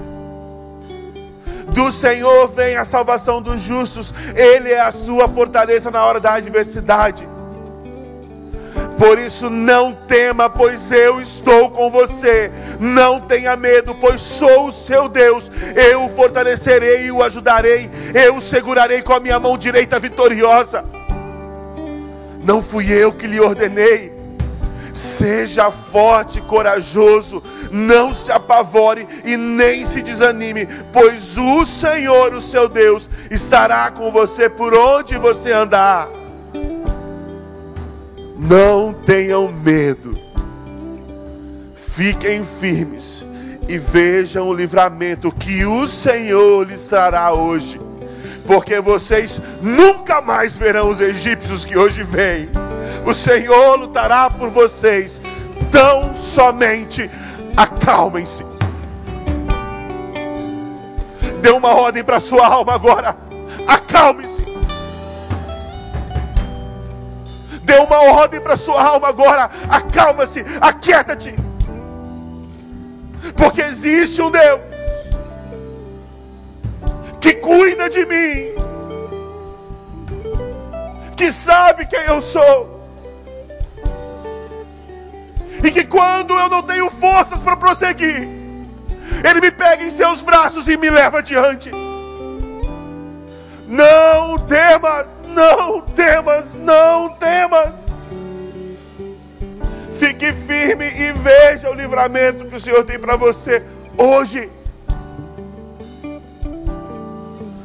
Do Senhor vem a salvação dos justos, Ele é a sua fortaleza na hora da adversidade. Por isso não tema, pois eu estou com você. Não tenha medo, pois sou o seu Deus. Eu o fortalecerei e o ajudarei. Eu o segurarei com a minha mão direita vitoriosa. Não fui eu que lhe ordenei. Seja forte e corajoso, não se apavore e nem se desanime, pois o Senhor, o seu Deus, estará com você por onde você andar. Não tenham medo. Fiquem firmes e vejam o livramento que o Senhor lhes trará hoje. Porque vocês nunca mais verão os egípcios que hoje vêm. O Senhor lutará por vocês. Tão somente acalmem-se. Dê uma ordem para sua alma agora. Acalme-se. Dê uma ordem para sua alma agora. Acalma-se, aquieta-te. Porque existe um Deus que cuida de mim, que sabe quem eu sou, E que quando eu não tenho forças para prosseguir, Ele me pega em seus braços e me leva adiante. Não temas, não temas, não temas. Fique firme e veja o livramento que o Senhor tem para você hoje.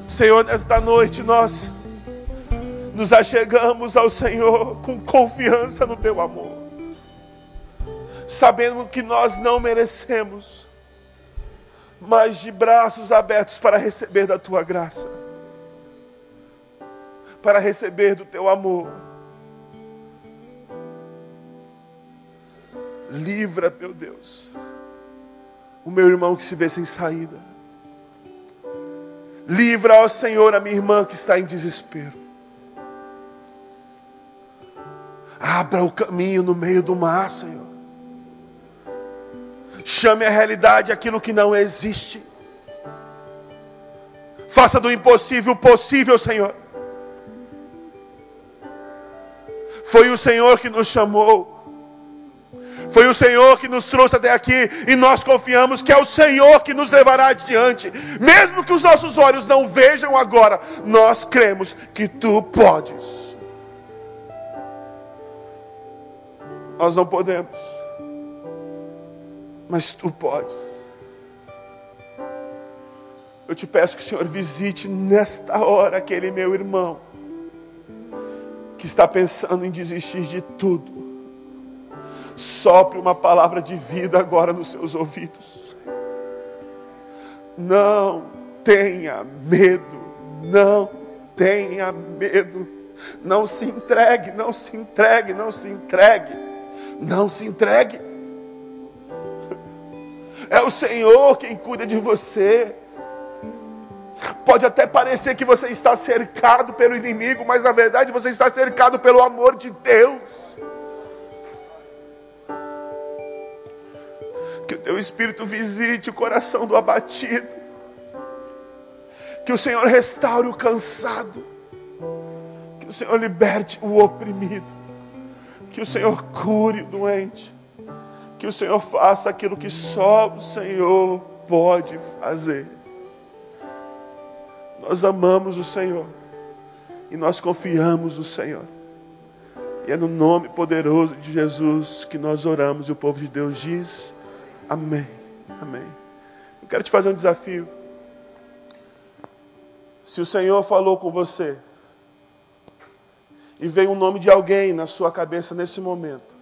Senhor, nesta noite nós nos achegamos ao Senhor com confiança no teu amor, sabendo que nós não merecemos, mas de braços abertos para receber da tua graça, para receber do teu amor. Livra, meu Deus, o meu irmão que se vê sem saída. Livra, ó Senhor, a minha irmã que está em desespero. Abra o caminho no meio do mar, Senhor. Chame a realidade aquilo que não existe. Faça do impossível possível, Senhor. Foi o Senhor que nos chamou. Foi o Senhor que nos trouxe até aqui e nós confiamos que é o Senhor que nos levará adiante. Mesmo que os nossos olhos não vejam agora, nós cremos que tu podes. Nós não podemos, mas tu podes. Eu te peço que o Senhor visite nesta hora aquele meu irmão que está pensando em desistir de tudo Sopre uma palavra de vida agora nos seus ouvidos. Não tenha medo, não tenha medo. Não se entregue, não se entregue, não se entregue. Não se entregue. É o Senhor quem cuida de você. Pode até parecer que você está cercado pelo inimigo, mas na verdade você está cercado pelo amor de Deus. Que o teu Espírito visite o coração do abatido. Que o Senhor restaure o cansado. Que o Senhor liberte o oprimido. Que o Senhor cure o doente. Que o Senhor faça aquilo que só o Senhor pode fazer. Nós amamos o Senhor e nós confiamos no Senhor. E é no nome poderoso de Jesus que nós oramos e o povo de Deus diz. Amém. Amém. Eu quero te fazer um desafio. Se o Senhor falou com você e veio o nome de alguém na sua cabeça nesse momento,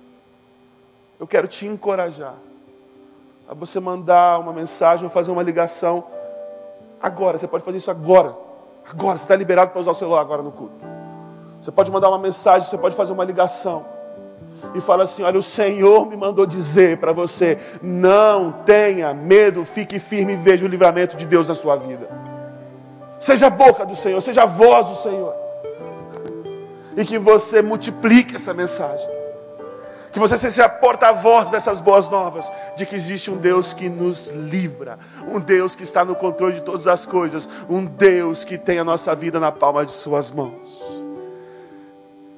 eu quero te encorajar a você mandar uma mensagem ou fazer uma ligação agora. Você pode fazer isso agora. Agora, você está liberado para usar o celular agora no culto. Você pode mandar uma mensagem, você pode fazer uma ligação e fala assim: Olha, o Senhor me mandou dizer para você: não tenha medo, fique firme e veja o livramento de Deus na sua vida. Seja a boca do Senhor, seja a voz do Senhor. E que você multiplique essa mensagem. Que você seja porta-voz dessas boas novas, de que existe um Deus que nos livra, um Deus que está no controle de todas as coisas, um Deus que tem a nossa vida na palma de Suas mãos.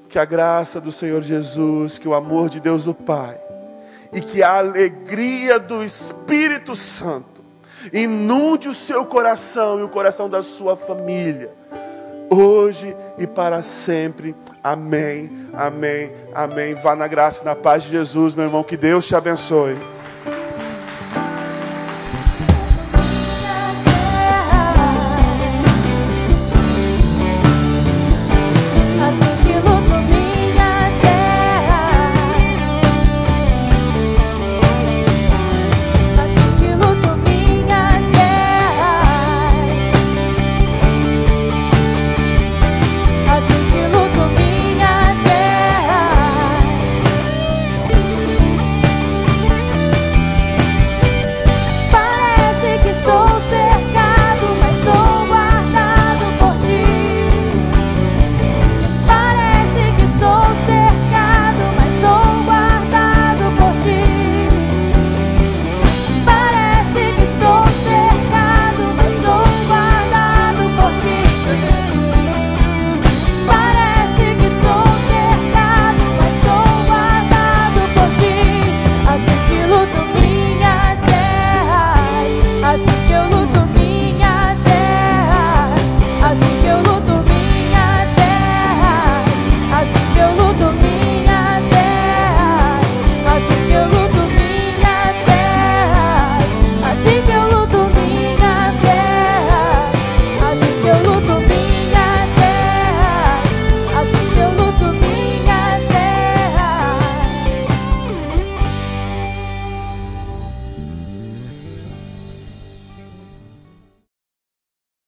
Que a graça do Senhor Jesus, que o amor de Deus o Pai e que a alegria do Espírito Santo inunde o seu coração e o coração da sua família, hoje e para sempre. Amém, amém, amém. Vá na graça e na paz de Jesus, meu irmão. Que Deus te abençoe.